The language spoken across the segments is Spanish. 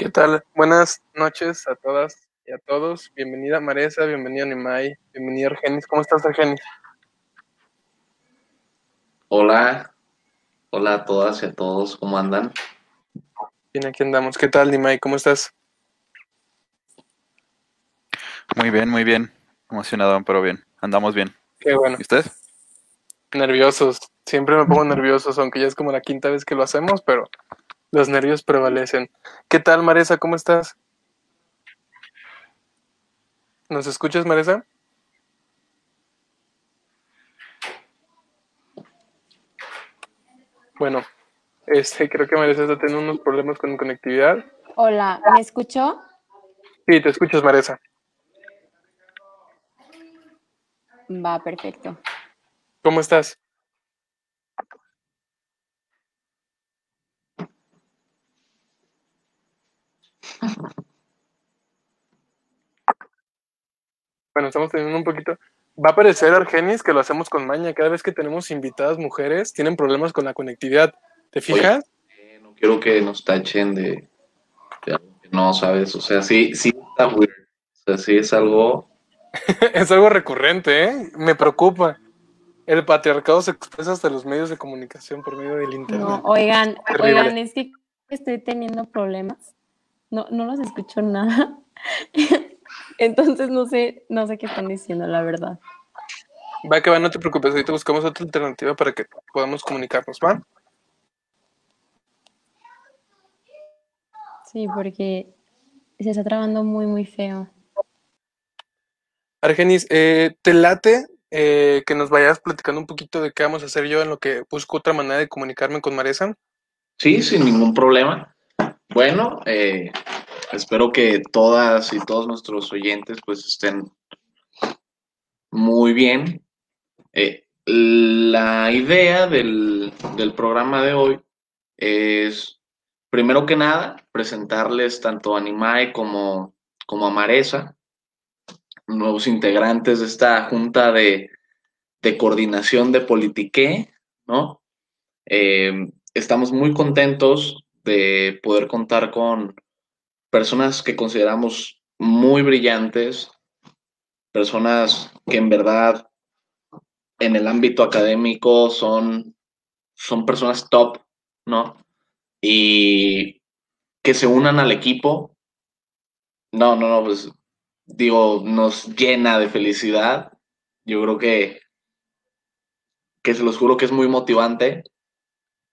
¿Qué tal? Buenas noches a todas y a todos. Bienvenida Maresa, bienvenida Nimai, bienvenida Argenis. ¿Cómo estás, Argenis? Hola, hola a todas y a todos, ¿cómo andan? Bien, aquí andamos. ¿Qué tal, Nimai? ¿Cómo estás? Muy bien, muy bien. Emocionado, pero bien. Andamos bien. Qué bueno. ¿Y usted? Nerviosos. Siempre me pongo nerviosos, aunque ya es como la quinta vez que lo hacemos, pero los nervios prevalecen. ¿Qué tal, Maresa? ¿Cómo estás? ¿Nos escuchas, Maresa? Bueno, este, creo que Maresa está teniendo unos problemas con conectividad. Hola, ¿me escuchó? Sí, te escuchas, Maresa. Va, perfecto. ¿Cómo estás? Bueno, estamos teniendo un poquito. Va a aparecer Argenis que lo hacemos con maña. Cada vez que tenemos invitadas mujeres, tienen problemas con la conectividad. ¿Te fijas? Oye, eh, no quiero que nos tachen de, de algo que no sabes. O sea, sí, sí está weird. O sea, sí es algo. es algo recurrente, ¿eh? Me preocupa. El patriarcado se expresa hasta los medios de comunicación por medio del internet. No, oigan, Terrible. oigan, es que estoy teniendo problemas. No, no los escucho nada. Entonces no sé, no sé qué están diciendo, la verdad. Va que va, no te preocupes. Ahorita buscamos otra alternativa para que podamos comunicarnos, ¿va? Sí, porque se está trabando muy, muy feo. Argenis, eh, ¿te late eh, que nos vayas platicando un poquito de qué vamos a hacer yo en lo que busco otra manera de comunicarme con Maresa? Sí, sin ningún problema. Bueno, eh, espero que todas y todos nuestros oyentes pues estén muy bien. Eh, la idea del, del programa de hoy es, primero que nada, presentarles tanto a Animae como, como a Maresa, nuevos integrantes de esta junta de, de coordinación de Politique, ¿no? Eh, estamos muy contentos de poder contar con personas que consideramos muy brillantes, personas que en verdad en el ámbito académico son, son personas top, ¿no? Y que se unan al equipo, no, no, no, pues digo, nos llena de felicidad. Yo creo que, que se los juro que es muy motivante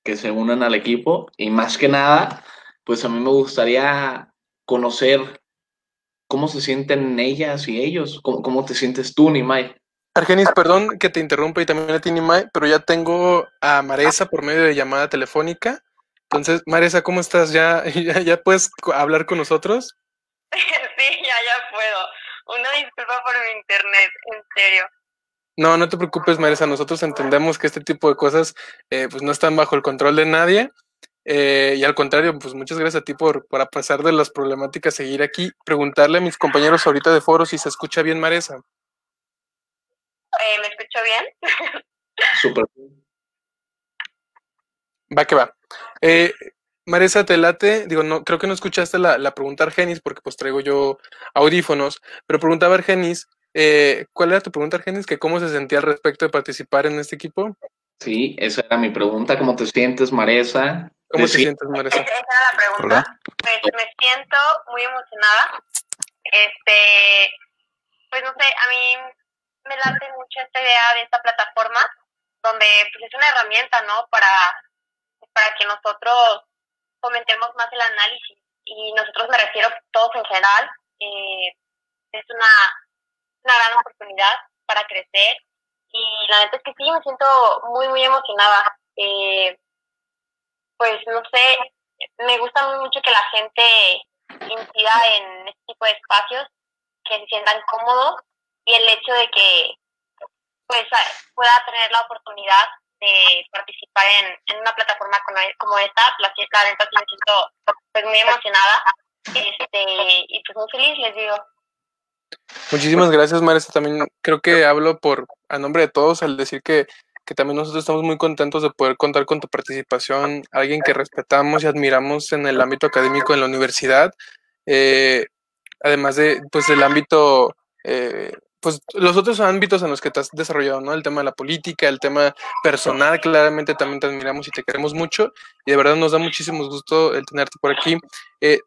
que se unan al equipo y más que nada, pues a mí me gustaría conocer cómo se sienten ellas y ellos, cómo, cómo te sientes tú, Nimai. Argenis, perdón que te interrumpa y también a ti, Nimai, pero ya tengo a Maresa por medio de llamada telefónica. Entonces, Maresa, ¿cómo estás? ¿Ya, ya, ya puedes hablar con nosotros? Sí, ya, ya puedo. Una disculpa por mi internet, en serio. No, no te preocupes, Maresa. Nosotros entendemos que este tipo de cosas eh, pues no están bajo el control de nadie. Eh, y al contrario, pues muchas gracias a ti por, por a pesar de las problemáticas, seguir aquí. Preguntarle a mis compañeros ahorita de foro si se escucha bien, Maresa. Eh, ¿Me escucho bien? Súper. Va que va. Eh, Maresa, te late, digo, no, creo que no escuchaste la, la pregunta Argenis, porque pues traigo yo audífonos, pero preguntaba Argenis, eh, ¿cuál era tu pregunta, Argenis? Que cómo se sentía al respecto de participar en este equipo. Sí, esa era mi pregunta. ¿Cómo te sientes, Maresa? ¿Cómo te sientes, Maresa? Esa era la pregunta. Hola. Pues me siento muy emocionada. Este, pues no sé, a mí me late mucho esta idea de esta plataforma, donde pues es una herramienta, ¿no? Para, para que nosotros fomentemos más el análisis. Y nosotros me refiero todos en general. eh, es una, una gran oportunidad para crecer. Y la neta es que sí, me siento muy, muy emocionada. Eh, pues no sé, me gusta mucho que la gente incida en este tipo de espacios, que se sientan cómodos y el hecho de que pues pueda tener la oportunidad de participar en, una plataforma como, como esta, la, neta sí me siento pues muy emocionada este y pues muy feliz les digo. Muchísimas gracias, Maresa. También creo que hablo por a nombre de todos al decir que que también nosotros estamos muy contentos de poder contar con tu participación, alguien que respetamos y admiramos en el ámbito académico en la universidad, eh, además de, pues, del ámbito, eh, pues, los otros ámbitos en los que te has desarrollado, ¿no? El tema de la política, el tema personal, claramente también te admiramos y te queremos mucho, y de verdad nos da muchísimo gusto el tenerte por aquí. Eh,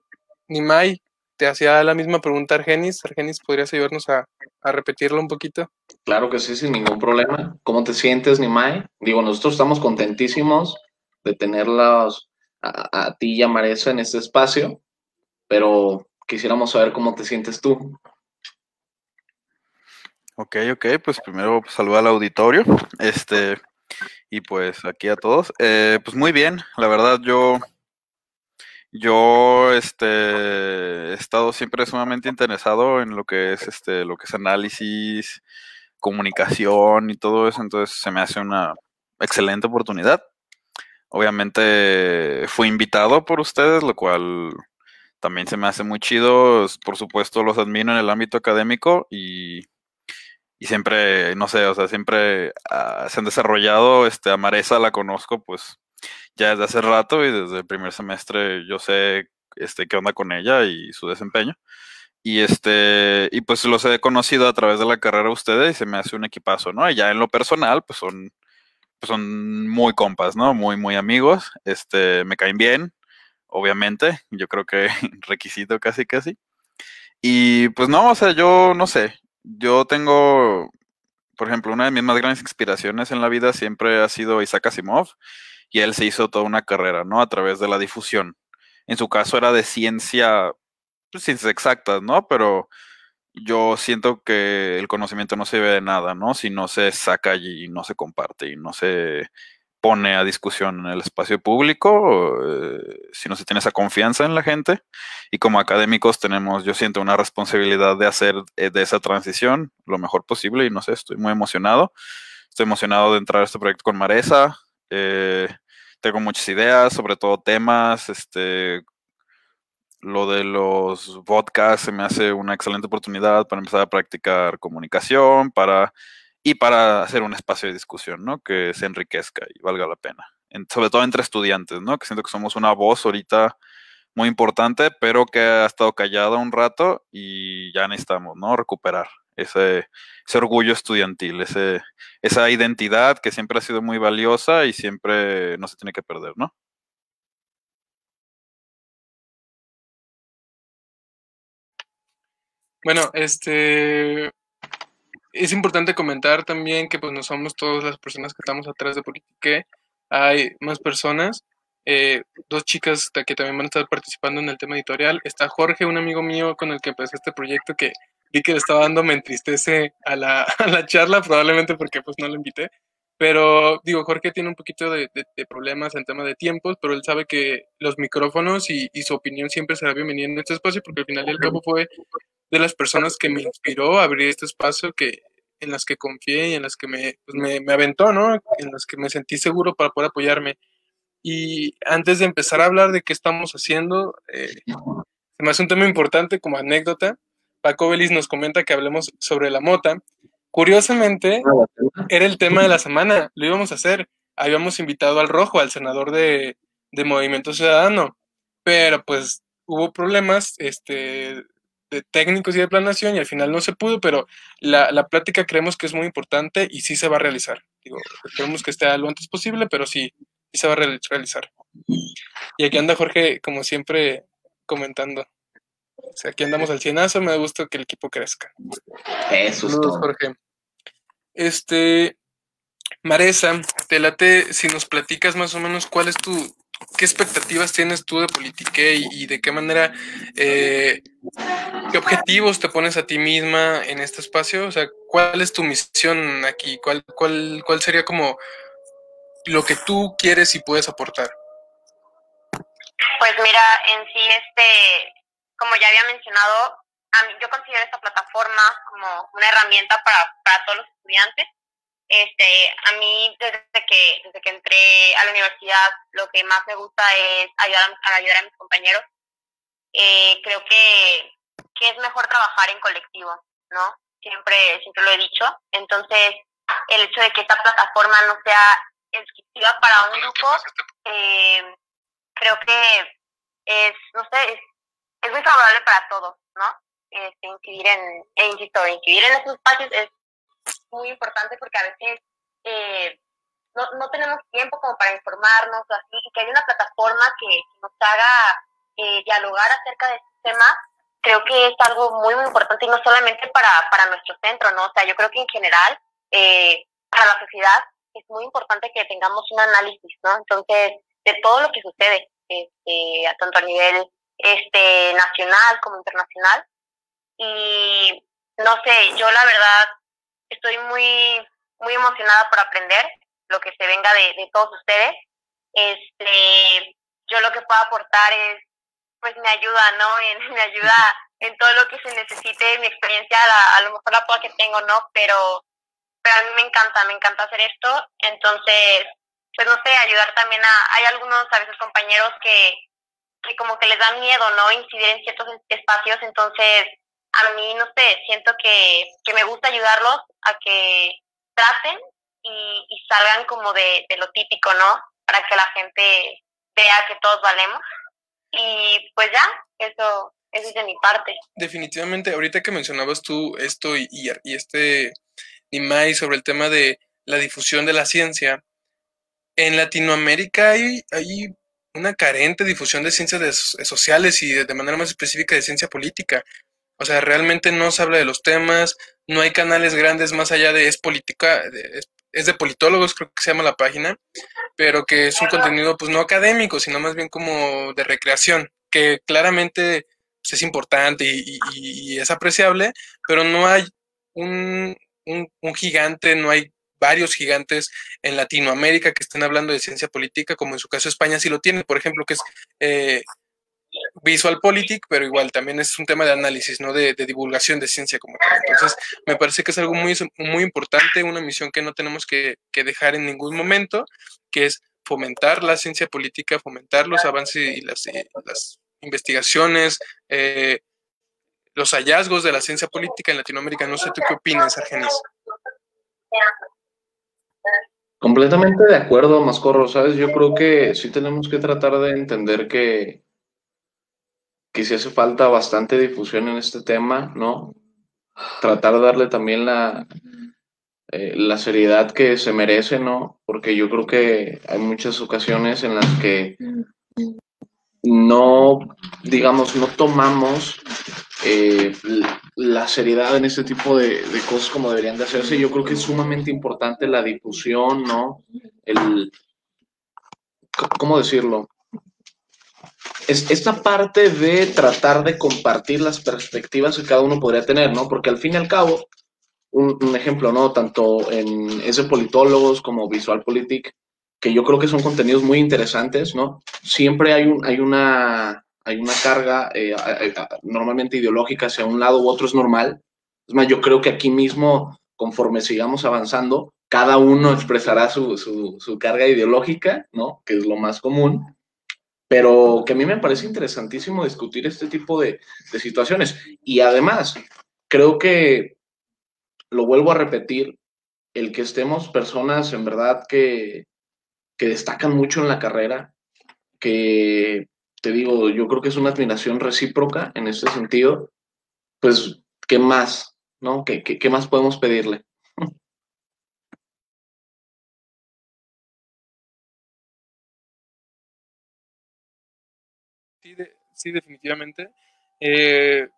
Nimai, te hacía la misma pregunta Argenis. Argenis, ¿podrías ayudarnos a, a repetirlo un poquito? Claro que sí, sin ningún problema. ¿Cómo te sientes, Nimai? Digo, nosotros estamos contentísimos de tenerlos a, a ti y a Maresa en este espacio, pero quisiéramos saber cómo te sientes tú. Ok, ok, pues primero pues, saluda al auditorio, este, y pues aquí a todos. Eh, pues muy bien, la verdad yo yo este, he estado siempre sumamente interesado en lo que es este, lo que es análisis, comunicación y todo eso, entonces se me hace una excelente oportunidad. Obviamente fui invitado por ustedes, lo cual también se me hace muy chido. Por supuesto, los admiro en el ámbito académico y, y siempre, no sé, o sea, siempre uh, se han desarrollado. Este, a Maresa la conozco, pues ya desde hace rato y desde el primer semestre yo sé este, qué onda con ella y su desempeño. Y este, y pues los he conocido a través de la carrera de ustedes y se me hace un equipazo, ¿no? Y ya en lo personal, pues son, pues son muy compas, ¿no? Muy, muy amigos. Este, me caen bien, obviamente. Yo creo que requisito casi, casi. Y pues no, o sea, yo no sé. Yo tengo, por ejemplo, una de mis más grandes inspiraciones en la vida siempre ha sido Isaac Asimov y él se hizo toda una carrera, ¿no? A través de la difusión. En su caso era de ciencia, pues ciencias exactas, ¿no? Pero yo siento que el conocimiento no se ve de nada, ¿no? Si no se saca y no se comparte y no se pone a discusión en el espacio público, eh, si no se tiene esa confianza en la gente. Y como académicos tenemos, yo siento una responsabilidad de hacer eh, de esa transición lo mejor posible y no sé, estoy muy emocionado. Estoy emocionado de entrar a este proyecto con Maresa, eh, tengo muchas ideas, sobre todo temas. Este, lo de los podcasts se me hace una excelente oportunidad para empezar a practicar comunicación, para y para hacer un espacio de discusión, ¿no? Que se enriquezca y valga la pena. sobre todo entre estudiantes, ¿no? Que siento que somos una voz ahorita muy importante, pero que ha estado callada un rato y ya necesitamos, ¿no? Recuperar ese, orgullo estudiantil, ese, esa identidad que siempre ha sido muy valiosa y siempre no se tiene que perder, ¿no? Bueno, este es importante comentar también que pues no somos todas las personas que estamos atrás de Politique, hay más personas, eh, dos chicas que también van a estar participando en el tema editorial. Está Jorge, un amigo mío con el que empecé este proyecto que vi que le estaba dando, me entristece a la, a la charla, probablemente porque pues no lo invité. Pero digo, Jorge tiene un poquito de, de, de, problemas en tema de tiempos, pero él sabe que los micrófonos y, y, su opinión siempre será bienvenida en este espacio, porque al final y al cabo fue de las personas que me inspiró a abrir este espacio, que en las que confié y en las que me, pues me, me aventó, ¿no? En las que me sentí seguro para poder apoyarme. Y antes de empezar a hablar de qué estamos haciendo, eh, se me hace un tema importante como anécdota. Paco Belis nos comenta que hablemos sobre la mota. Curiosamente, era el tema de la semana, lo íbamos a hacer. Habíamos invitado al Rojo, al senador de, de Movimiento Ciudadano, pero pues hubo problemas este, de técnicos y de planación y al final no se pudo, pero la, la plática creemos que es muy importante y sí se va a realizar. Digo, esperemos que esté lo antes posible, pero sí, sí se va a realizar. Y aquí anda Jorge, como siempre, comentando. O sea, aquí andamos al cienazo, me da gusto que el equipo crezca. Eso es todo. Jorge. Este, Maresa, te late si nos platicas más o menos cuál es tu, qué expectativas tienes tú de Politique y, y de qué manera, eh, qué objetivos te pones a ti misma en este espacio, o sea, cuál es tu misión aquí, cuál, cuál, cuál sería como lo que tú quieres y puedes aportar. Pues mira, en sí, este, como ya había mencionado, a mí, yo considero esta plataforma como una herramienta para, para todos los estudiantes. Este, a mí desde que desde que entré a la universidad lo que más me gusta es ayudar a, ayudar a mis compañeros. Eh, creo que, que es mejor trabajar en colectivo, ¿no? Siempre siempre lo he dicho. Entonces el hecho de que esta plataforma no sea exclusiva para un grupo, eh, creo que es, no sé, es, es muy favorable para todos, ¿no? Este, incidir en, e insisto, incidir en esos espacios es muy importante porque a veces eh, no, no tenemos tiempo como para informarnos o así, y que hay una plataforma que nos haga eh, dialogar acerca de este tema, creo que es algo muy, muy importante y no solamente para, para nuestro centro, ¿no? O sea, yo creo que en general, eh, para la sociedad, es muy importante que tengamos un análisis, ¿no? Entonces, de todo lo que sucede, este, tanto a nivel este, nacional como internacional. Y no sé, yo la verdad estoy muy, muy emocionada por aprender lo que se venga de, de todos ustedes. Este, yo lo que puedo aportar es, pues me ayuda, ¿no? En, me ayuda en todo lo que se necesite, mi experiencia, a lo mejor la poca que tengo, ¿no? Pero, pero a mí me encanta, me encanta hacer esto. Entonces, pues no sé, ayudar también a, hay algunos a veces compañeros que, que como que les da miedo, ¿no? Incidir en ciertos espacios, entonces a mí, no sé, siento que, que me gusta ayudarlos a que traten y, salgan como de, de, lo típico, ¿no? Para que la gente vea que todos valemos. Y pues ya, eso, eso es de mi parte. Definitivamente, ahorita que mencionabas tú esto y, y, y este Nimai sobre el tema de la difusión de la ciencia, en Latinoamérica hay, hay una carente difusión de ciencias de, sociales y de, de, manera más específica de ciencia política. O sea, realmente no se habla de los temas, no hay canales grandes más allá de es política, de, es de politólogos, creo que se llama la página, pero que es un contenido pues no académico, sino más bien como de recreación, que claramente pues, es importante y, y, y, es apreciable, pero no hay un, un, un gigante, no hay varios gigantes en Latinoamérica que estén hablando de ciencia política, como en su caso España sí lo tiene, por ejemplo, que es eh, Visual Politic, pero igual también es un tema de análisis, no de, divulgación de ciencia como tal. Entonces, me parece que es algo muy, muy importante, una misión que no tenemos que, que dejar en ningún momento, que es fomentar la ciencia política, fomentar los avances y las, y las investigaciones, eh, los hallazgos de la ciencia política en Latinoamérica. No sé tú qué opinas, Argenis. Completamente de acuerdo, Mascorro, ¿sabes? Yo creo que sí tenemos que tratar de entender que, que sí hace falta bastante difusión en este tema, ¿no? Tratar de darle también la, eh, la seriedad que se merece, ¿no? Porque yo creo que hay muchas ocasiones en las que no, digamos, no tomamos eh, la seriedad en este tipo de, de, cosas como deberían de hacerse. Yo creo que es sumamente importante la difusión, ¿no? El, ¿cómo decirlo? Es esta parte de tratar de compartir las perspectivas que cada uno podría tener, ¿no? Porque al fin y al cabo, un, ejemplo, ¿no? Tanto en ese politólogos como Visual Politic, que yo creo que son contenidos muy interesantes, ¿no? Siempre hay, un, hay, una, hay una carga eh, normalmente ideológica hacia un lado u otro es normal. Es más, yo creo que aquí mismo, conforme sigamos avanzando, cada uno expresará su, su, su carga ideológica, ¿no? Que es lo más común. Pero que a mí me parece interesantísimo discutir este tipo de, de situaciones. Y además, creo que, lo vuelvo a repetir, el que estemos personas en verdad que, que destacan mucho en la carrera, que te digo, yo creo que es una admiración recíproca en este sentido, pues, ¿qué más? ¿No? ¿Qué, qué, qué más podemos pedirle? Sí, sí definitivamente. Eh,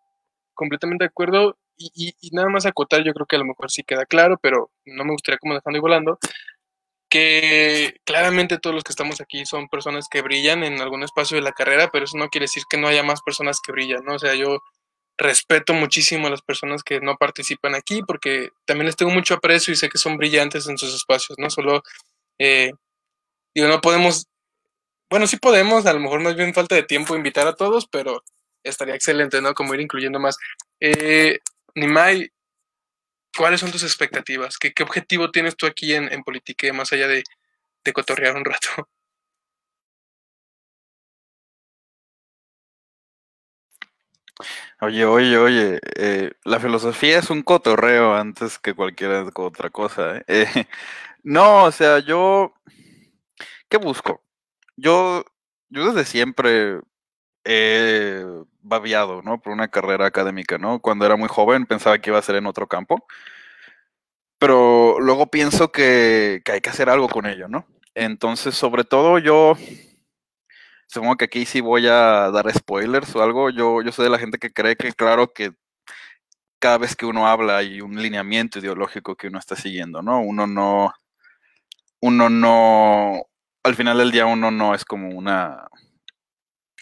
completamente de acuerdo. Y, y, y, nada más acotar, yo creo que a lo mejor sí queda claro, pero no me gustaría como dejando y volando, que claramente todos los que estamos aquí son personas que brillan en algún espacio de la carrera, pero eso no quiere decir que no haya más personas que brillan, ¿no? O sea, yo respeto muchísimo a las personas que no participan aquí porque también les tengo mucho aprecio y sé que son brillantes en sus espacios, ¿no? Solo, eh, digo, no podemos, bueno, sí podemos, a lo mejor más bien falta de tiempo invitar a todos, pero estaría excelente, ¿no? Como ir incluyendo más. Eh, Nimai, ¿cuáles son tus expectativas? ¿Qué, objetivo tienes tú aquí en, en Politique más allá de, de cotorrear un rato? Oye, oye, oye, eh, la filosofía es un cotorreo antes que cualquier otra cosa. ¿eh? Eh, no, o sea, yo, ¿qué busco? Yo, yo desde siempre he babiado, ¿no? Por una carrera académica, ¿no? Cuando era muy joven pensaba que iba a ser en otro campo, pero luego pienso que, que hay que hacer algo con ello, ¿no? Entonces, sobre todo yo supongo que aquí sí voy a dar spoilers o algo. Yo, yo soy de la gente que cree que, claro, que cada vez que uno habla hay un lineamiento ideológico que uno está siguiendo, ¿no? Uno no, uno no, al final del día uno no es como una,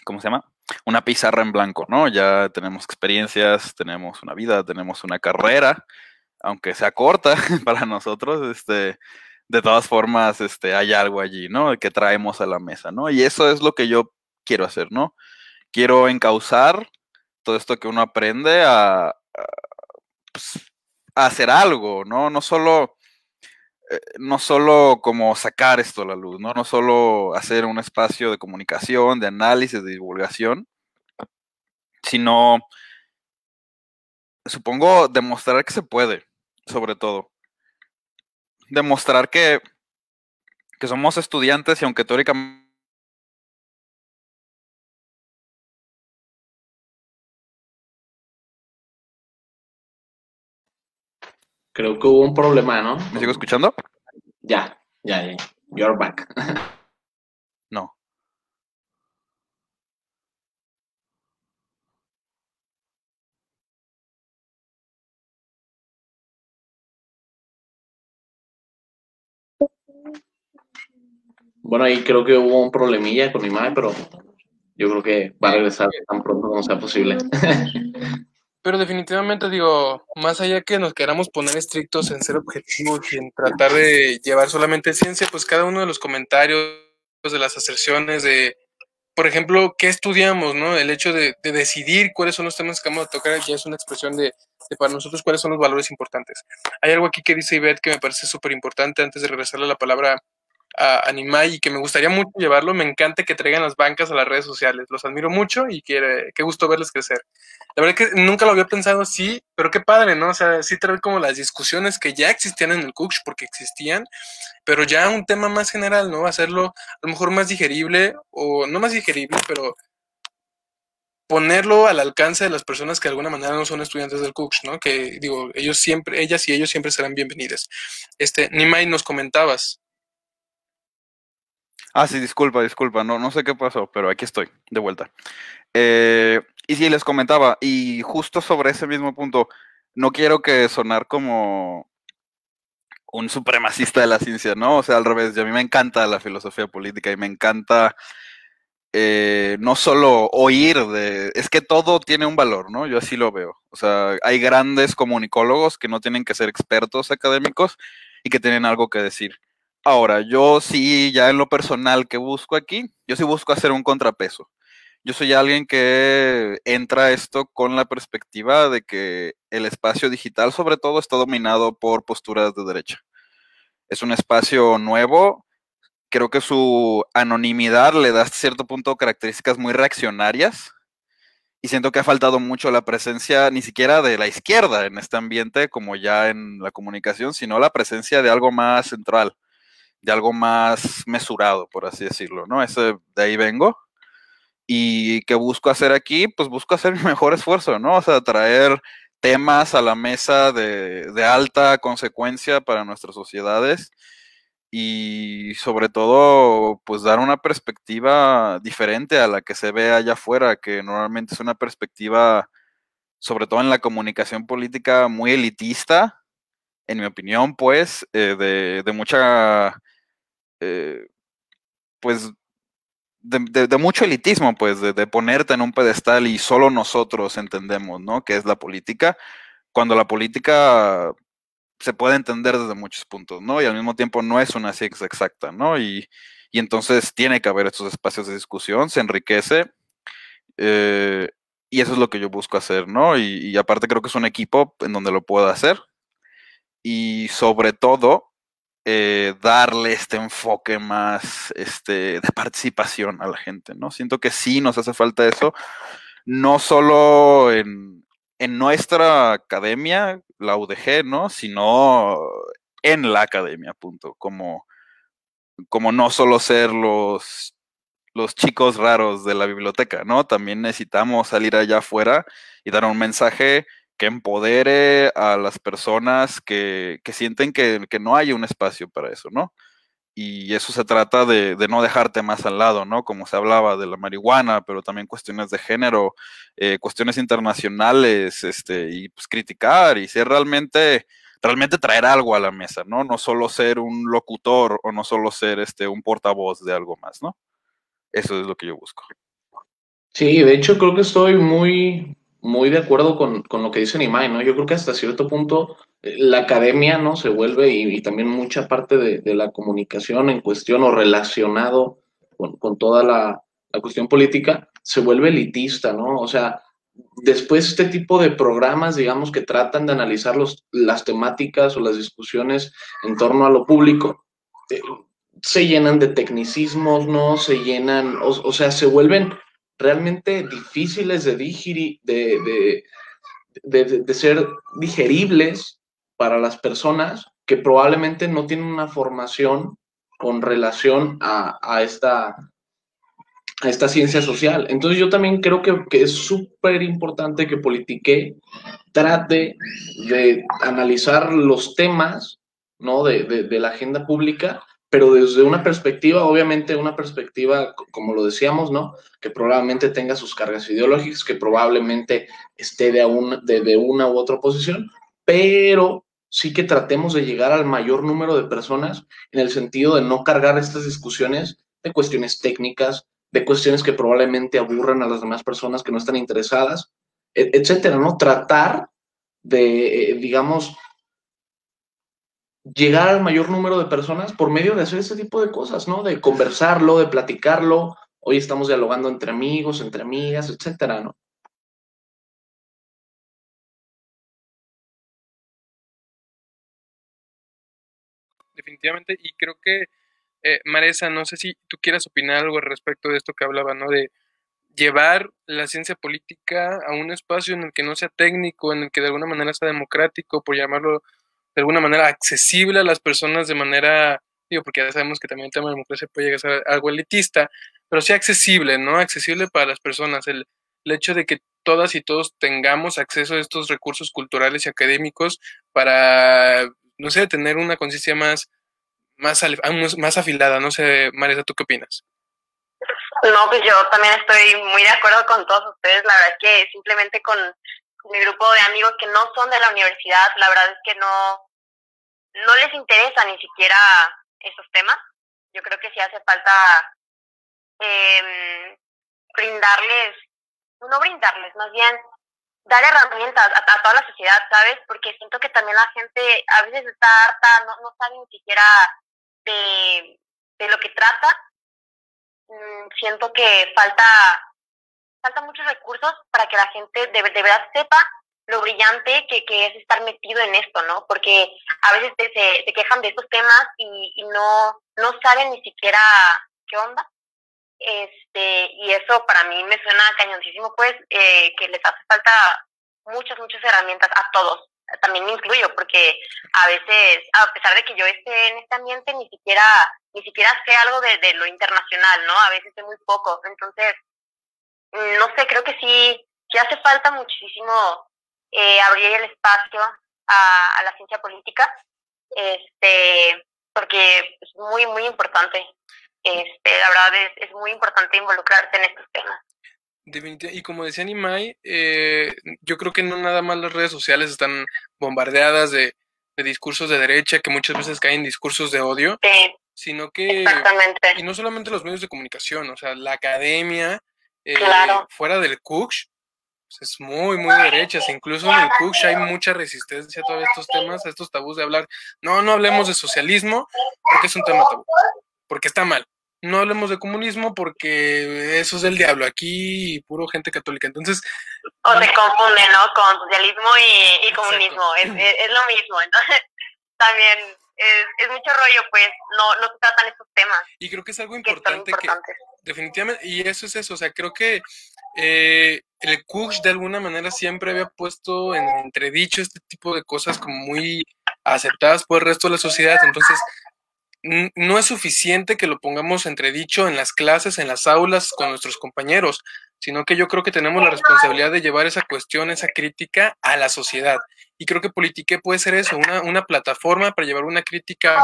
¿cómo se llama? Una pizarra en blanco, ¿no? Ya tenemos experiencias, tenemos una vida, tenemos una carrera, aunque sea corta para nosotros, este, de todas formas, este, hay algo allí, ¿no? Que traemos a la mesa, ¿no? Y eso es lo que yo quiero hacer, ¿no? Quiero encauzar todo esto que uno aprende a, pues, hacer algo, ¿no? No solo, no solo como sacar esto a la luz, ¿no? No solo hacer un espacio de comunicación, de análisis, de divulgación, sino, supongo, demostrar que se puede, sobre todo demostrar que, que somos estudiantes y aunque teóricamente Creo que hubo un problema, ¿no? ¿Me sigo escuchando? Ya, ya, ya. You're back. No. Bueno, ahí creo que hubo un problemilla con mi madre, pero yo creo que va a regresar tan pronto como sea posible. Pero definitivamente digo, más allá que nos queramos poner estrictos en ser objetivos y en tratar de llevar solamente ciencia, pues cada uno de los comentarios, de las aserciones, de, por ejemplo, qué estudiamos, ¿no? El hecho de, de decidir cuáles son los temas que vamos a tocar ya es una expresión de, de para nosotros cuáles son los valores importantes. Hay algo aquí que dice Ivette que me parece súper importante antes de regresarle la palabra a Animai y que me gustaría mucho llevarlo. Me encanta que traigan las bancas a las redes sociales. Los admiro mucho y que, qué gusto verles crecer. La verdad que nunca lo había pensado así, pero qué padre, ¿no? O sea, sí traer como las discusiones que ya existían en el Cooks porque existían, pero ya un tema más general, ¿no? Hacerlo a lo mejor más digerible o no más digerible, pero ponerlo al alcance de las personas que de alguna manera no son estudiantes del Cooks, ¿no? Que digo, ellos siempre, ellas y ellos siempre serán bienvenidas. Este, Nimai, nos comentabas, Ah, sí, disculpa, disculpa, no, no sé qué pasó, pero aquí estoy, de vuelta. Eh, y sí, les comentaba, y justo sobre ese mismo punto, no quiero que sonar como un supremacista de la ciencia, ¿no? O sea, al revés, a mí me encanta la filosofía política y me encanta eh, no solo oír de... Es que todo tiene un valor, ¿no? Yo así lo veo. O sea, hay grandes comunicólogos que no tienen que ser expertos académicos y que tienen algo que decir. Ahora, yo sí, ya en lo personal que busco aquí, yo sí busco hacer un contrapeso. Yo soy alguien que entra a esto con la perspectiva de que el espacio digital, sobre todo, está dominado por posturas de derecha. Es un espacio nuevo. Creo que su anonimidad le da hasta cierto punto características muy reaccionarias. Y siento que ha faltado mucho la presencia ni siquiera de la izquierda en este ambiente, como ya en la comunicación, sino la presencia de algo más central de algo más mesurado, por así decirlo, ¿no? Ese, de ahí vengo. Y que busco hacer aquí, pues busco hacer mi mejor esfuerzo, ¿no? O sea, traer temas a la mesa de, de alta consecuencia para nuestras sociedades y sobre todo, pues dar una perspectiva diferente a la que se ve allá afuera, que normalmente es una perspectiva, sobre todo en la comunicación política, muy elitista, en mi opinión, pues, eh, de, de, mucha eh, pues, de, mucho elitismo, pues, de, ponerte en un pedestal y solo nosotros entendemos, ¿no? Que es la política, cuando la política se puede entender desde muchos puntos, ¿no? Y al mismo tiempo no es una ciencia exacta, ¿no? Y, entonces tiene que haber estos espacios de discusión, se enriquece, eh, y eso es lo que yo busco hacer, ¿no? Y, y aparte creo que es un equipo en donde lo puedo hacer. Y sobre todo, eh, darle este enfoque más este, de participación a la gente, ¿no? Siento que sí nos hace falta eso. no solo en, en nuestra academia, la UDG, ¿no? Sino en la academia, punto. Como, como no solo ser los, los chicos raros de la biblioteca, ¿no? También necesitamos salir allá afuera y dar un mensaje que empodere a las personas que, que sienten que, que, no hay un espacio para eso, ¿no? Y eso se trata de, de, no dejarte más al lado, ¿no? Como se hablaba de la marihuana, pero también cuestiones de género, eh, cuestiones internacionales, este, y pues criticar y ser realmente realmente traer algo a la mesa, ¿no? No solo ser un locutor o no solo ser este un portavoz de algo más, ¿no? Eso es lo que yo busco. Sí, de hecho creo que estoy muy, muy de acuerdo con, con lo que dice Nimai, ¿no? Yo creo que hasta cierto punto eh, la academia, ¿no? Se vuelve y, y también mucha parte de, de, la comunicación en cuestión o relacionado con, con toda la, la, cuestión política, se vuelve elitista, ¿no? O sea, después este tipo de programas, digamos, que tratan de analizar los, las temáticas o las discusiones en torno a lo público, eh, se llenan de tecnicismos, ¿no? Se llenan, o, o sea, se vuelven realmente difíciles de, digiri, de, de, de, ser digeribles para las personas que probablemente no tienen una formación con relación a, a esta a esta ciencia social. Entonces yo también creo que, que es súper importante que Politique trate de analizar los temas ¿no? de, de, la agenda pública, pero desde una perspectiva, obviamente una perspectiva, como lo decíamos, ¿no? que probablemente tenga sus cargas ideológicas, que probablemente esté de, un, de, de una u otra posición, pero sí que tratemos de llegar al mayor número de personas en el sentido de no cargar estas discusiones de cuestiones técnicas, de cuestiones que probablemente aburran a las demás personas que no están interesadas, etcétera, ¿no? Tratar de, eh, digamos, llegar al mayor número de personas por medio de hacer ese tipo de cosas, ¿no? De conversarlo, de platicarlo. Hoy estamos dialogando entre amigos, entre amigas, etcétera, ¿no? Definitivamente, y creo que eh, Maresa, no sé si tú quieras opinar algo respecto de esto que hablaba, ¿no? De llevar la ciencia política a un espacio en el que no sea técnico, en el que de alguna manera sea democrático, por llamarlo de alguna manera accesible a las personas de manera, digo, porque ya sabemos que también el tema de democracia puede llegar a ser algo elitista, pero sea accesible, ¿no? Accesible para las personas. El, el hecho de que todas y todos tengamos acceso a estos recursos culturales y académicos para, no sé, tener una conciencia más más, más afilada. No sé, Marisa, ¿tú qué opinas? No, pues yo también estoy muy de acuerdo con todos ustedes. La verdad es que simplemente con, mi grupo de amigos que no son de la universidad, la verdad es que no, no les interesa ni siquiera esos temas. Yo creo que sí hace falta eh, brindarles, no brindarles, más bien dar herramientas a, toda la sociedad, ¿sabes? Porque siento que también la gente a veces está harta, no, no sabe ni siquiera de, de lo que trata, mmm, siento que falta, falta muchos recursos para que la gente de, de verdad sepa lo brillante que, que, es estar metido en esto, ¿no? Porque a veces te, se, se, quejan de estos temas y, y no, no saben ni siquiera qué onda. Este, y eso para mí me suena cañoncísimo, pues, eh, que les hace falta muchas, muchas herramientas a todos, también me incluyo porque a veces, a pesar de que yo esté en este ambiente, ni siquiera, ni siquiera sé algo de, de lo internacional, ¿no? A veces sé muy poco. Entonces, no sé, creo que sí, sí hace falta muchísimo eh, abrir el espacio a, a la ciencia política, este, porque es muy, muy importante. Este, la verdad es, es muy importante involucrarse en estos temas. Y como decía Nimai, eh, yo creo que no nada más las redes sociales están bombardeadas de, de, discursos de derecha, que muchas veces caen discursos de odio, sí, sino que, exactamente. y no solamente los medios de comunicación, o sea, la academia, eh, claro. fuera del CUCH, pues es muy, muy derecha. Incluso en el CUCH hay mucha resistencia a todos estos temas, a estos tabús de hablar, no, no hablemos de socialismo, porque es un tema tabú, porque está mal no hablemos de comunismo porque eso es del diablo, aquí puro gente católica. Entonces. O se confunde, ¿no? Con socialismo y, y comunismo, es, es, es, lo mismo. Entonces, también es, es, mucho rollo, pues no, no se tratan estos temas. Y creo que es algo importante que, que definitivamente, y eso es eso, o sea, creo que eh, el Cook de alguna manera siempre había puesto en entredicho este tipo de cosas como muy aceptadas por el resto de la sociedad. Entonces, no es suficiente que lo pongamos entredicho en las clases, en las aulas con nuestros compañeros, sino que yo creo que tenemos la responsabilidad de llevar esa cuestión, esa crítica a la sociedad. Y creo que Politique puede ser eso, una, una plataforma para llevar una crítica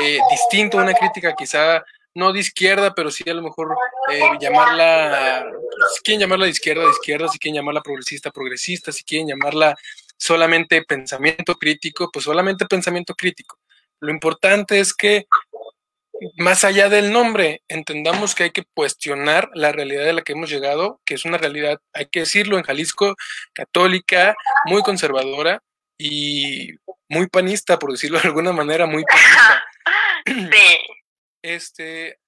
eh, distinta, una crítica quizá no de izquierda, pero sí a lo mejor eh, llamarla, si quieren llamarla de izquierda, de izquierda, si quieren llamarla progresista, progresista, si quieren llamarla solamente pensamiento crítico, pues solamente pensamiento crítico. Lo importante es que más allá del nombre, entendamos que hay que cuestionar la realidad de la que hemos llegado, que es una realidad, hay que decirlo, en Jalisco, católica, muy conservadora y muy panista, por decirlo de alguna manera, muy panista. Sí. Este,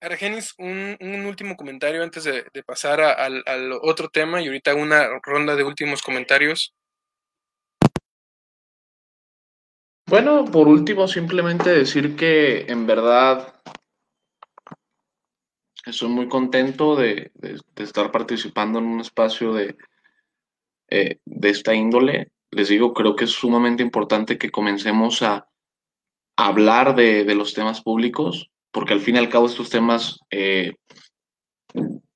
Argenis, un, último comentario antes de, pasar al, al otro tema y ahorita una ronda de últimos comentarios. Bueno, por último, simplemente decir que en verdad estoy muy contento de, estar participando en un espacio de, eh, de esta índole. Les digo, creo que es sumamente importante que comencemos a, hablar de, los temas públicos, porque al fin y al cabo estos temas eh,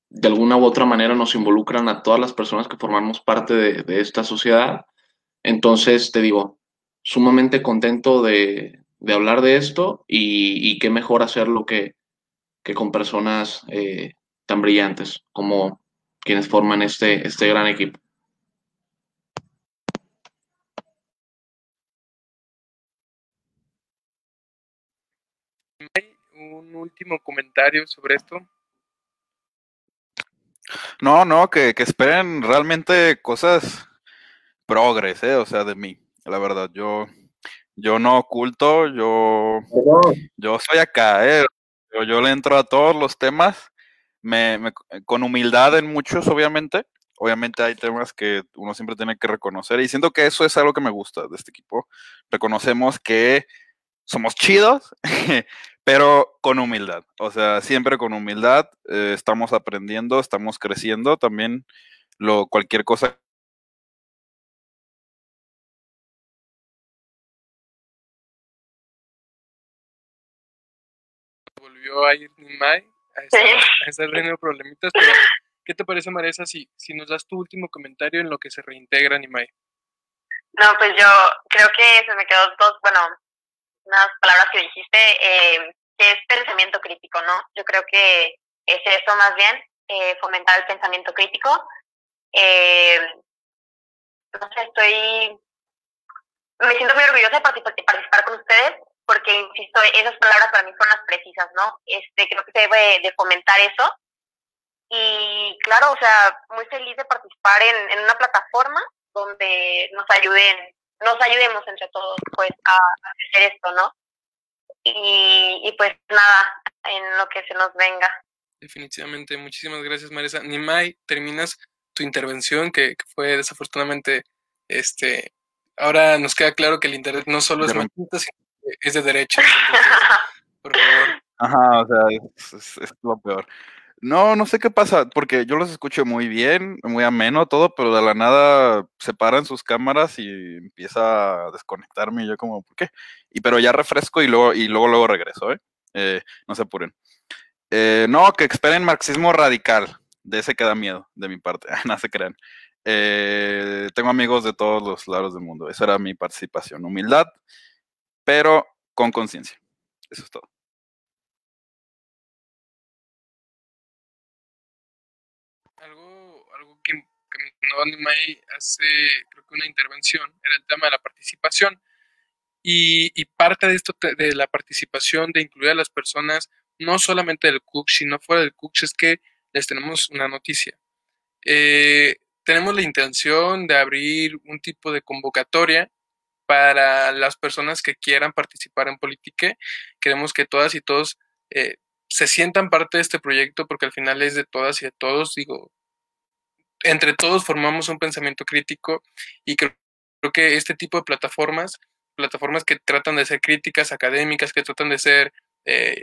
de alguna u otra manera nos involucran a todas las personas que formamos parte de, de esta sociedad. Entonces, te digo, sumamente contento de, hablar de esto y, qué mejor hacerlo que, que con personas eh, tan brillantes como quienes forman este, este gran equipo. ¿Hay último comentario sobre esto? No, no, que, que esperen realmente cosas progres, ¿eh? o sea, de mí la verdad. Yo, yo no oculto, yo, yo soy acá, ¿eh? yo, le entro a todos los temas, me, con humildad en muchos, obviamente. Obviamente hay temas que uno siempre tiene que reconocer y siento que eso es algo que me gusta de este equipo. Reconocemos que somos chidos, pero con humildad. O sea, siempre con humildad. Eh, estamos aprendiendo, estamos creciendo. También lo, cualquier cosa a ir Nimai a esa, a problemitas, pero ¿qué te parece, Maresa, si, si nos das tu último comentario en lo que se reintegra Nimai? No, pues yo creo que se me quedó dos, bueno, unas palabras que dijiste, eh, que es pensamiento crítico, ¿no? Yo creo que es eso más bien, eh, fomentar el pensamiento crítico. Eh, no sé, estoy, me siento muy orgullosa de participar con ustedes porque, insisto, esas palabras para mí son las precisas, ¿no? Este, creo que se debe de fomentar eso. Y claro, o sea, muy feliz de participar en, en una plataforma donde nos ayuden, nos ayudemos entre todos, pues, a, hacer esto, ¿no? Y, y pues nada, en lo que se nos venga. Definitivamente, muchísimas gracias, Marisa. Nimai, terminas tu intervención, que, que, fue desafortunadamente, este, ahora nos queda claro que el internet no solo es machista, sino es de derecha. por favor. Ajá, o sea, es, lo peor. No, no sé qué pasa, porque yo los escucho muy bien, muy ameno todo, pero de la nada se paran sus cámaras y empieza a desconectarme y yo como, ¿por qué? Y pero ya refresco y luego, y luego, luego regreso, ¿eh? eh no se apuren. Eh, no, que esperen marxismo radical, de ese que da miedo, de mi parte, no se crean. Eh, tengo amigos de todos los lados del mundo, esa era mi participación, humildad pero con conciencia. Eso es todo. No Animai hace, creo que una intervención, era el tema de la participación. Y, y, parte de esto, de la participación, de incluir a las personas, no solamente del CUC, sino fuera del CUC, es que les tenemos una noticia. Eh, tenemos la intención de abrir un tipo de convocatoria para las personas que quieran participar en Politique. Queremos que todas y todos eh, se sientan parte de este proyecto porque al final es de todas y de todos. Digo, entre todos formamos un pensamiento crítico y creo, que este tipo de plataformas, plataformas que tratan de ser críticas académicas, que tratan de ser, eh,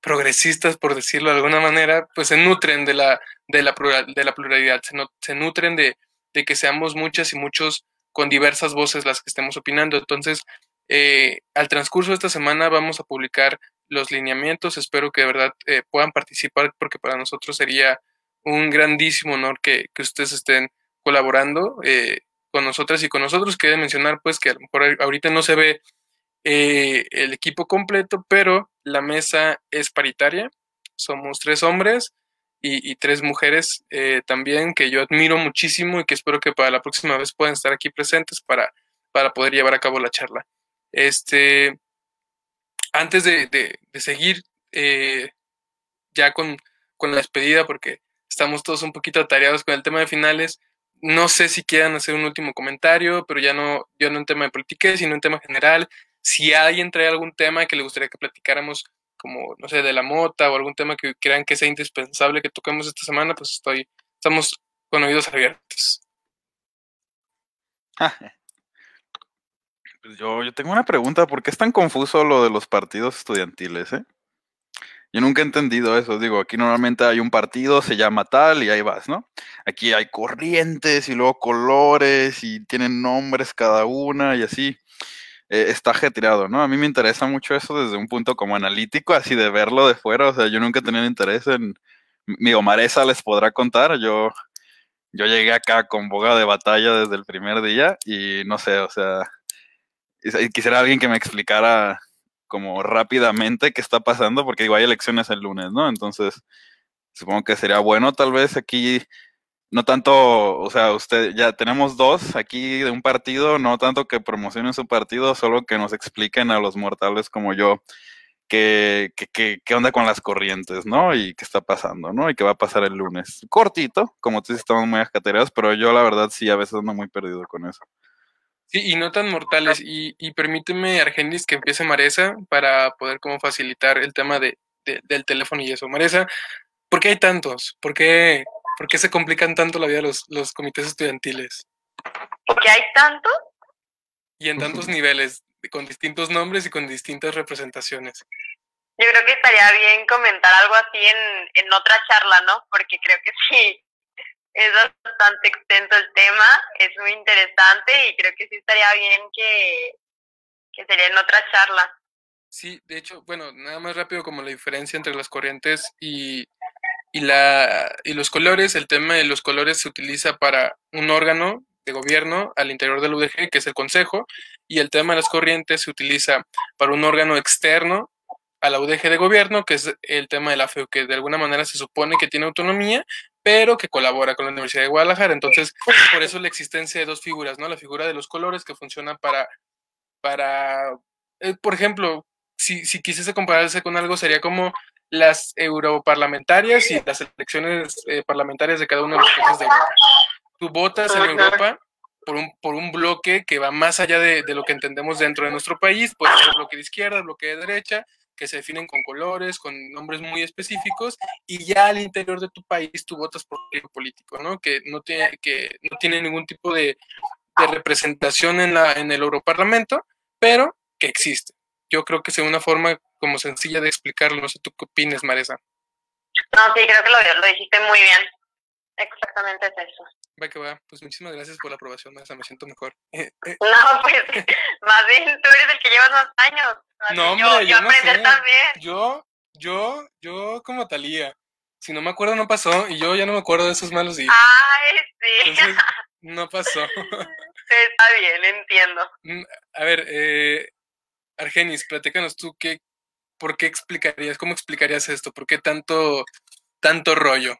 progresistas, por decirlo de alguna manera, pues se nutren de la, de la, de la pluralidad, se, se nutren de, de, que seamos muchas y muchos con diversas voces las que estemos opinando. Entonces, eh, al transcurso de esta semana vamos a publicar los lineamientos, espero que de verdad eh, puedan participar porque para nosotros sería un grandísimo honor que, que ustedes estén colaborando eh, con nosotras y con nosotros. Quede mencionar pues que a ahorita no se ve eh, el equipo completo, pero la mesa es paritaria. Somos tres hombres y, tres mujeres eh, también que yo admiro muchísimo y que espero que para la próxima vez puedan estar aquí presentes para, para poder llevar a cabo la charla. Este, antes de, de, seguir eh, ya con, con la despedida, porque estamos todos un poquito atareados con el tema de finales, no sé si quieran hacer un último comentario, pero ya no, ya no en tema de política, sino en tema general. Si alguien trae algún tema que le gustaría que platicáramos, como, no sé, de la mota o algún tema que crean que sea indispensable que toquemos esta semana, pues estoy, estamos con oídos abiertos. Pues yo, yo tengo una pregunta, ¿por qué es tan confuso lo de los partidos estudiantiles, eh? Yo nunca he entendido eso. Digo, aquí normalmente hay un partido, se llama tal y ahí vas, ¿no? Aquí hay corrientes y luego colores y tienen nombres cada una y así. Eh, está ajetreado, ¿no? A mí me interesa mucho eso desde un punto como analítico, así de verlo de fuera. O sea, yo nunca tenido interés en. Mi Omaresa les podrá contar. Yo, yo llegué acá con boga de batalla desde el primer día y no sé, o sea. Quisiera alguien que me explicara como rápidamente qué está pasando, porque digo, hay elecciones el lunes, ¿no? Entonces, supongo que sería bueno tal vez aquí, no tanto, o sea, usted, ya tenemos dos aquí de un partido, no tanto que promocionen su partido, solo que nos expliquen a los mortales como yo qué, qué, qué, onda con las corrientes, ¿no? Y qué está pasando, ¿no? Y qué va a pasar el lunes. Cortito, como tú dices, estamos muy acatereados, pero yo la verdad sí, a veces ando muy perdido con eso. Sí, y no tan mortales. Y, y permíteme, Argenis, que empiece Maresa para poder como facilitar el tema de, del teléfono y eso. Maresa, ¿por qué hay tantos? ¿Por qué, por qué se complican tanto la vida los, los comités estudiantiles? ¿Por qué hay tantos? Y en tantos niveles, con distintos nombres y con distintas representaciones. Yo creo que estaría bien comentar algo así en, en otra charla, ¿no? Porque creo que sí, es bastante extenso el tema, es muy interesante y creo que sí estaría bien que, que sería en otra charla. Sí, de hecho, bueno, nada más rápido como la diferencia entre las corrientes y, y, la, y los colores. El tema de los colores se utiliza para un órgano de gobierno al interior del UDG, que es el Consejo, y el tema de las corrientes se utiliza para un órgano externo a la UDG de gobierno, que es el tema de la FEU, que de alguna manera se supone que tiene autonomía, pero que colabora con la Universidad de Guadalajara. Entonces, por eso la existencia de dos figuras, ¿no? La figura de los colores que funciona para, para eh, por ejemplo, si, si quisiese compararse con algo, sería como las europarlamentarias y las elecciones eh, parlamentarias de cada uno de los países de Europa. Tú votas en Europa por un, por un bloque que va más allá de, de lo que entendemos dentro de nuestro país, puede ser bloque de izquierda, bloque de derecha, que se definen con colores, con nombres muy específicos, y ya al interior de tu país tú votas por un político, ¿no? Que no tiene, que no tiene ningún tipo de, representación en, la, en el Europarlamento, pero que existe. Yo creo que es una forma como sencilla de explicarlo. No sé tú qué opinas, Maresa. No, sí, creo que lo, lo dijiste muy bien. Exactamente es eso. Va que va. Pues muchísimas gracias por la aprobación. Me siento mejor. no, pues más bien tú eres el que llevas más años. No, hombre, yo, yo, no sé. Yo, yo, yo como Talía. Si no me acuerdo, no pasó. Y yo ya no me acuerdo de esos malos días. Ay, sí. no pasó. Está bien, entiendo. Mm, a ver, eh, Argenis, platícanos tú qué, por qué explicarías, cómo explicarías esto, por qué tanto, tanto rollo.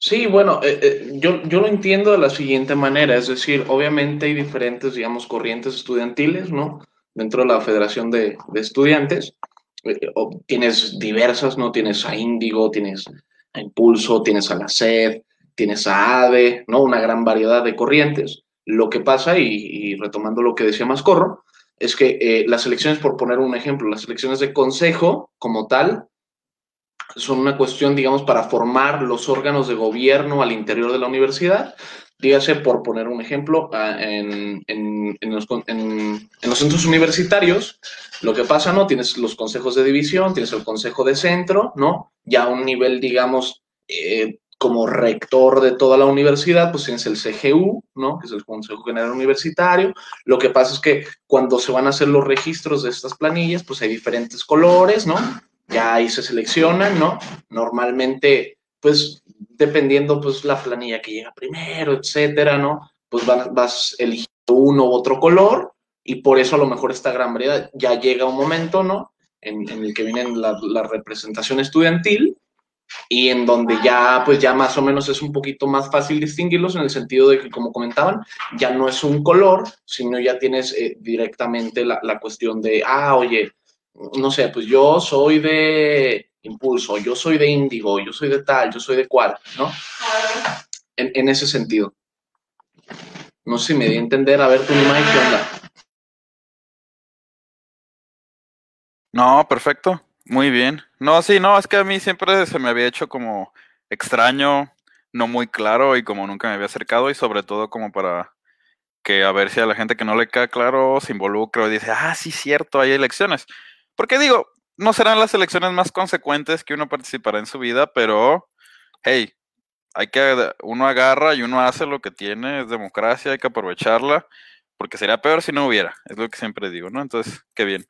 Sí, bueno, eh, eh, yo, yo lo entiendo de la siguiente manera, es decir, obviamente hay diferentes, digamos, corrientes estudiantiles, ¿no? Dentro de la Federación de, Estudiantes, eh, tienes diversas, ¿no? Tienes a Índigo, tienes a Impulso, tienes a la SED, tienes a ADE, ¿no? Una gran variedad de corrientes. Lo que pasa, y, retomando lo que decía Mascorro, es que las elecciones, por poner un ejemplo, las elecciones de consejo como tal, son una cuestión, digamos, para formar los órganos de gobierno al interior de la universidad. Dígase, por poner un ejemplo, ah, en, en, en, los, en, los, centros universitarios, lo que pasa, ¿no? Tienes los consejos de división, tienes el consejo de centro, ¿no? Ya a un nivel, digamos, eh, como rector de toda la universidad, pues tienes el CGU, ¿no? Que es el Consejo General Universitario. Lo que pasa es que cuando se van a hacer los registros de estas planillas, pues hay diferentes colores, ¿no? Ya ahí se seleccionan, ¿no? Normalmente, pues dependiendo, pues la planilla que llega primero, etcétera, ¿no? Pues vas, vas eligiendo uno u otro color y por eso a lo mejor esta gran variedad ya llega un momento, ¿no? En, el que viene la, la representación estudiantil y en donde ya, pues ya más o menos es un poquito más fácil distinguirlos en el sentido de que, como comentaban, ya no es un color, sino ya tienes eh, directamente la, la, cuestión de, ah, oye, no sé, pues yo soy de impulso, yo soy de índigo, yo soy de tal, yo soy de cual, ¿no? En, en ese sentido. No sé si me di a entender, a ver tú, Mike, ¿qué onda? No, perfecto. Muy bien. No, sí, no, es que a mí siempre se me había hecho como extraño, no muy claro y como nunca me había acercado y sobre todo como para que a ver si a la gente que no le queda claro se involucra y dice, ah, sí, cierto, hay elecciones. Porque digo, no serán las elecciones más consecuentes que uno participará en su vida, pero, hey, hay que, uno agarra y uno hace lo que tiene, es democracia, hay que aprovecharla, porque sería peor si no hubiera, es lo que siempre digo, ¿no? Entonces, qué bien.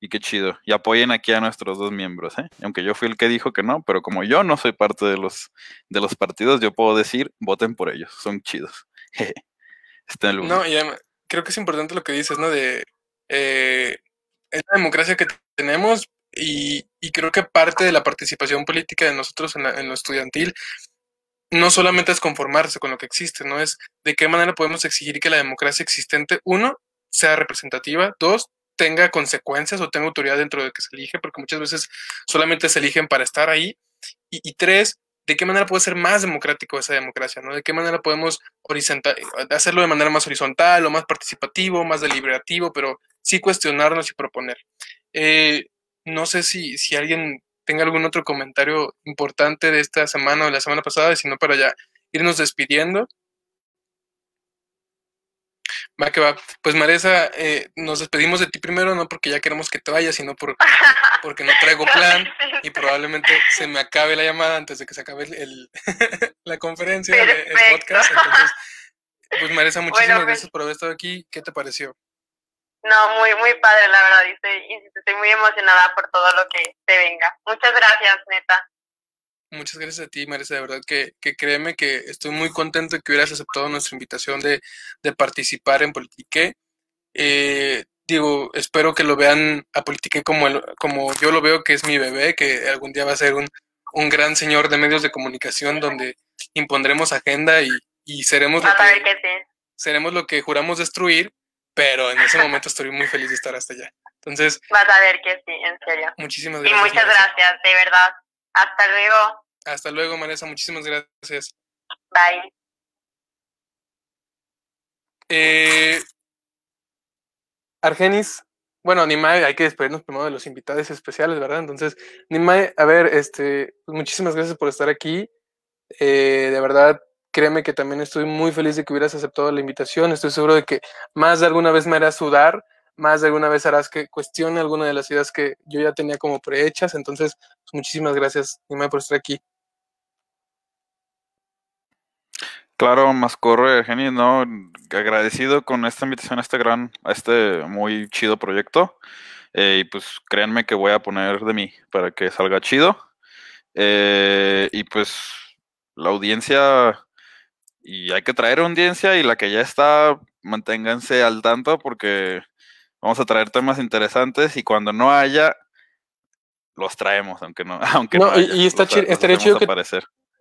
Y qué chido. Y apoyen aquí a nuestros dos miembros, ¿eh? Aunque yo fui el que dijo que no, pero como yo no soy parte de los, de los partidos, yo puedo decir, voten por ellos, son chidos. no, y creo que es importante lo que dices, ¿no? De eh, la democracia que tenemos y, y, creo que parte de la participación política de nosotros en, en lo estudiantil no solamente es conformarse con lo que existe, ¿no? Es de qué manera podemos exigir que la democracia existente, uno, sea representativa, dos, tenga consecuencias o tenga autoridad dentro de que se elige, porque muchas veces solamente se eligen para estar ahí. Y, tres, ¿de qué manera puede ser más democrático esa democracia? ¿no? ¿De qué manera podemos horizontal, hacerlo de manera más horizontal o más participativo, más deliberativo, pero sí cuestionarnos y proponer? Eh, no sé si, si alguien tenga algún otro comentario importante de esta semana o de la semana pasada, y si no, para ya irnos despidiendo. Va que va. Pues Maresa, eh, nos despedimos de ti primero, no porque ya queremos que te vayas, sino por, porque no traigo plan y probablemente se me acabe la llamada antes de que se acabe el, la conferencia, el, podcast. Entonces, pues Maresa, muchísimas pues gracias por haber estado aquí. ¿Qué te pareció? No, muy, muy padre, la verdad. Y estoy muy emocionada por todo lo que te venga. Muchas gracias, neta. Muchas gracias a ti, Marisa. De verdad que, que, créeme que estoy muy contento de que hubieras aceptado nuestra invitación de, de participar en Politique. Eh, digo, espero que lo vean a Politique como, el, como yo lo veo, que es mi bebé, que algún día va a ser un, un gran señor de medios de comunicación donde impondremos agenda y, y seremos, lo que, que seremos lo que juramos destruir, pero en ese momento estoy muy feliz de estar hasta allá. Entonces... Vas a ver que sí, en serio. Muchísimas gracias. Y muchas gracias, de verdad. Hasta luego. Hasta luego, Marisa. Muchísimas gracias. Bye. Eh, Argenis, bueno, Nimae, hay que despedirnos primero de los invitados especiales, ¿verdad? Entonces, Nimae, a ver, este, pues muchísimas gracias por estar aquí. Eh, de verdad, créeme que también estoy muy feliz de que hubieras aceptado la invitación. Estoy seguro de que más de alguna vez me harás sudar más de alguna vez harás que cuestione alguna de las ideas que yo ya tenía como prehechas. Entonces, pues, muchísimas gracias, Nima, por estar aquí. Claro, más corre, Geni, no, agradecido con esta invitación a este gran, a este muy chido proyecto. Eh, y pues créanme que voy a poner de mí para que salga chido. Eh, y pues la audiencia, y hay que traer audiencia y la que ya está, manténganse al tanto porque Vamos a traer temas interesantes y cuando no haya, los traemos, aunque no, aunque no, y, está chido, estaría chido que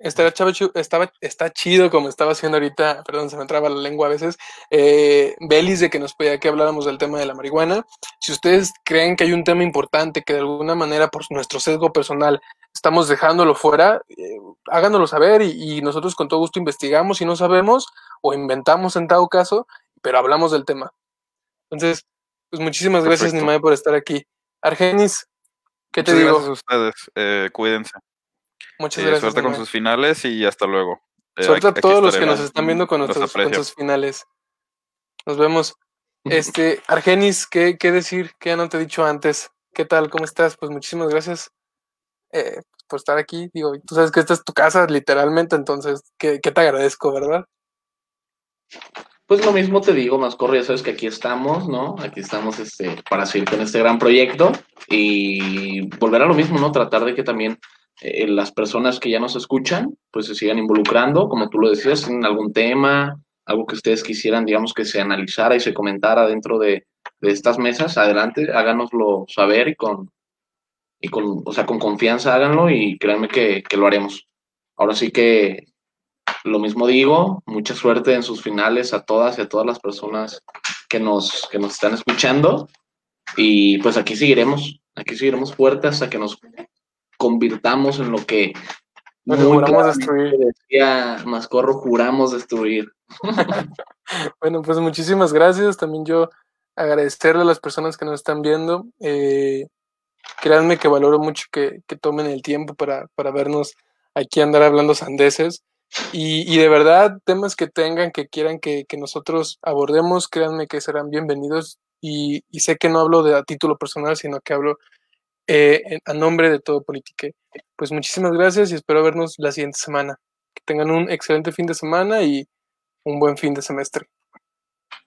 Estaría estaba, está chido como estaba haciendo ahorita, perdón, se me entraba la lengua a veces, eh, Belis de que nos pedía que habláramos del tema de la marihuana. Si ustedes creen que hay un tema importante que de alguna manera por nuestro sesgo personal estamos dejándolo fuera, eh, háganoslo saber y, y, nosotros con todo gusto investigamos si no sabemos o inventamos en dado caso, pero hablamos del tema. Entonces, pues muchísimas gracias, Nimae, por estar aquí. Argenis, ¿qué te digo? Gracias a ustedes, eh, cuídense. Muchas Eh, gracias. suerte con sus finales y hasta luego. Eh, Suerte a todos los que nos están viendo con nuestros, con aprecio. sus finales. Nos vemos. Este, Argenis, ¿qué, ¿qué decir? Ya no te he dicho antes. ¿Qué tal? ¿Cómo estás? Pues muchísimas gracias eh, por estar aquí. Digo, tú sabes que esta es tu casa, literalmente, entonces, ¿qué, qué te agradezco, verdad? Pues lo mismo te digo, Mascorro, ya sabes que aquí estamos, ¿no? Aquí estamos este, para seguir con este gran proyecto y volver a lo mismo, ¿no? Tratar de que también eh, las personas que ya nos escuchan, pues se sigan involucrando, como tú lo decías, en algún tema, algo que ustedes quisieran, digamos, que se analizara y se comentara dentro de, de estas mesas, adelante, háganoslo saber y con, y con, o sea, con confianza háganlo y créanme que, que lo haremos. Ahora sí que lo mismo digo, mucha suerte en sus finales a todas y a todas las personas que nos, que nos están escuchando. Y pues aquí seguiremos, aquí seguiremos fuerte hasta que nos convirtamos en lo que muy juramos destruir. decía Mascorro, juramos destruir. Bueno, pues muchísimas gracias. También yo agradecerle a las personas que nos están viendo. Eh, créanme que valoro mucho que, que tomen el tiempo para, para vernos aquí andar hablando sandeces. Y, y de verdad, temas que tengan, que quieran que, que nosotros abordemos, créanme que serán bienvenidos. Y, y sé que no hablo de a título personal, sino que hablo eh, a nombre de todo Politique. Pues muchísimas gracias y espero vernos la siguiente semana. Que tengan un excelente fin de semana y un buen fin de semestre.